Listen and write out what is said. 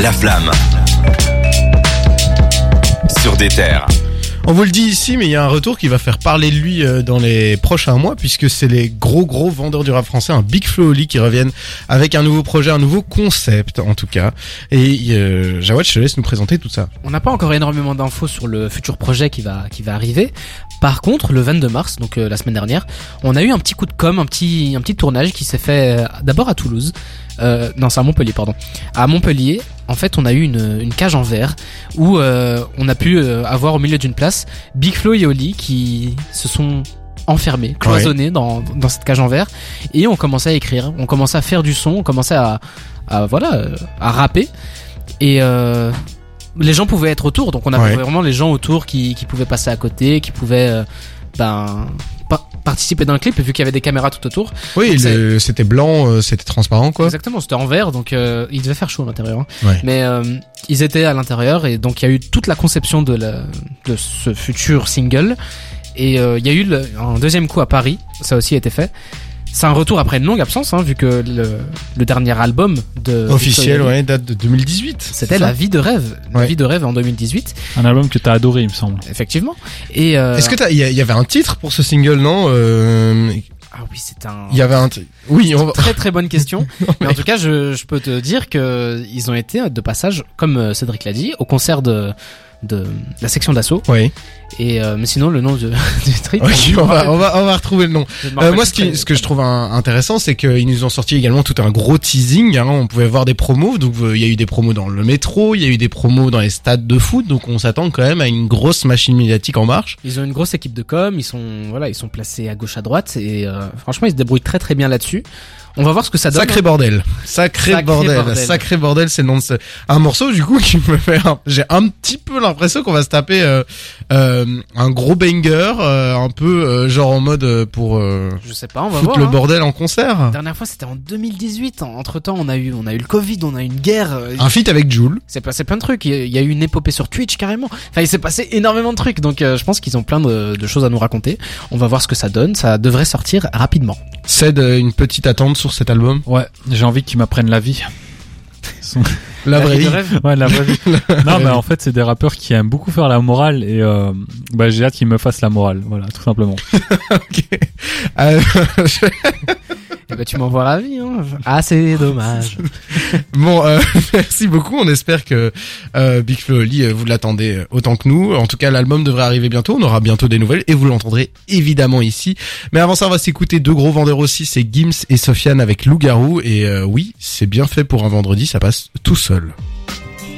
La flamme. Sur des terres. On vous le dit ici, mais il y a un retour qui va faire parler de lui euh, dans les prochains mois, puisque c'est les gros gros vendeurs du rap français, un Big Flo Oli, qui reviennent avec un nouveau projet, un nouveau concept en tout cas. Et euh, Jawad, je te laisse nous présenter tout ça. On n'a pas encore énormément d'infos sur le futur projet qui va qui va arriver. Par contre, le 22 mars, donc euh, la semaine dernière, on a eu un petit coup de com, un petit un petit tournage qui s'est fait euh, d'abord à Toulouse. Euh, non, c'est à Montpellier, pardon. À Montpellier, en fait, on a eu une, une cage en verre où euh, on a pu euh, avoir au milieu d'une place Big Flo et Oli qui se sont enfermés, cloisonnés dans, dans cette cage en verre et on commençait à écrire, on commençait à faire du son, on commençait à, à voilà, euh, à rapper et euh, les gens pouvaient être autour, donc on avait Ouais. vraiment les gens autour qui, qui pouvaient passer à côté, qui pouvaient ben pa- participer d'un clip vu qu'il y avait des caméras tout autour. Oui, le- c'était blanc, euh, c'était transparent quoi. Exactement, c'était en verre, donc euh, il devait faire chaud à l'intérieur. hein. Ouais. Mais euh, ils étaient à l'intérieur et donc il y a eu toute la conception de, la, de ce futur single. Et euh, il y a eu le- un deuxième coup à Paris, ça aussi a été fait. C'est un retour après une longue absence, hein, vu que le, le dernier album de Officiel, ouais, date de 2018. C'était La vie de rêve, La Ouais. vie de rêve en 2018, Un album que t'as adoré, il me semble. effectivement. Et euh, Est-ce que t'as, il y, avait un titre pour ce single, non Euh, ah oui, c'est un Il y avait un, oui, on va... très très bonne question. mais en tout cas, je, je peux te dire que ils ont été de passage, comme euh, Cédric l'a dit, au concert de de la section d'assaut. Oui. Et euh, mais sinon, le nom de, du truc. Ok, on va, on va, on va retrouver le nom. Euh, moi, ce, qui, ce que je trouve un- intéressant, c'est qu'ils nous ont sorti également tout un gros teasing. hein. On pouvait voir des promos. Donc, euh, il y a eu des promos dans le métro, il y a eu des promos dans les stades de foot. Donc, on s'attend quand même à une grosse machine médiatique en marche. Ils ont une grosse équipe de com. Ils sont voilà, ils sont placés à gauche à droite et euh, franchement, ils se débrouillent très très bien là-dessus. On va voir ce que ça donne. Sacré bordel. Sacré, Sacré bordel. bordel. Sacré bordel, c'est le nom de ce... Un morceau, du coup, qui me fait... un- J'ai un petit peu l'impression qu'on va se taper euh, euh, un gros banger, euh, un peu euh, genre en mode euh, pour euh, Je sais pas, on va foutre voir. le hein. bordel en concert. La dernière fois, c'était en 2018. Entre temps, on a eu on a eu le Covid, on a eu une guerre. Un feat avec Joule. Il s'est passé plein de trucs. Il y a- eu une épopée sur Twitch carrément. Enfin, il s'est passé énormément de trucs. Donc, euh, je pense qu'ils ont plein de, de choses à nous raconter. On va voir ce que ça donne. Ça devrait sortir rapidement. C'est une petite attente sur cet album. Ouais, j'ai envie qu'ils m'apprennent la vie. Son- La vraie vie rêve. Ouais, la vraie vie. non, mais en fait, c'est des rappeurs qui aiment beaucoup faire la morale et euh, bah, j'ai hâte qu'ils me fassent la morale. Voilà, tout simplement. Ok. Euh, ben, tu m'envoies la vie. Hein. Ah, c'est dommage. bon, euh, merci beaucoup. On espère que euh, Big Flo Oli, euh, vous l'attendez euh, autant que nous. En tout cas, l'album devrait arriver bientôt. On aura bientôt des nouvelles et vous l'entendrez évidemment ici. Mais avant ça, on va s'écouter deux gros vendeurs aussi. C'est Gims et Sofiane avec Loup-garou. Et euh, oui, c'est bien fait pour un vendredi. Ça passe tout seul.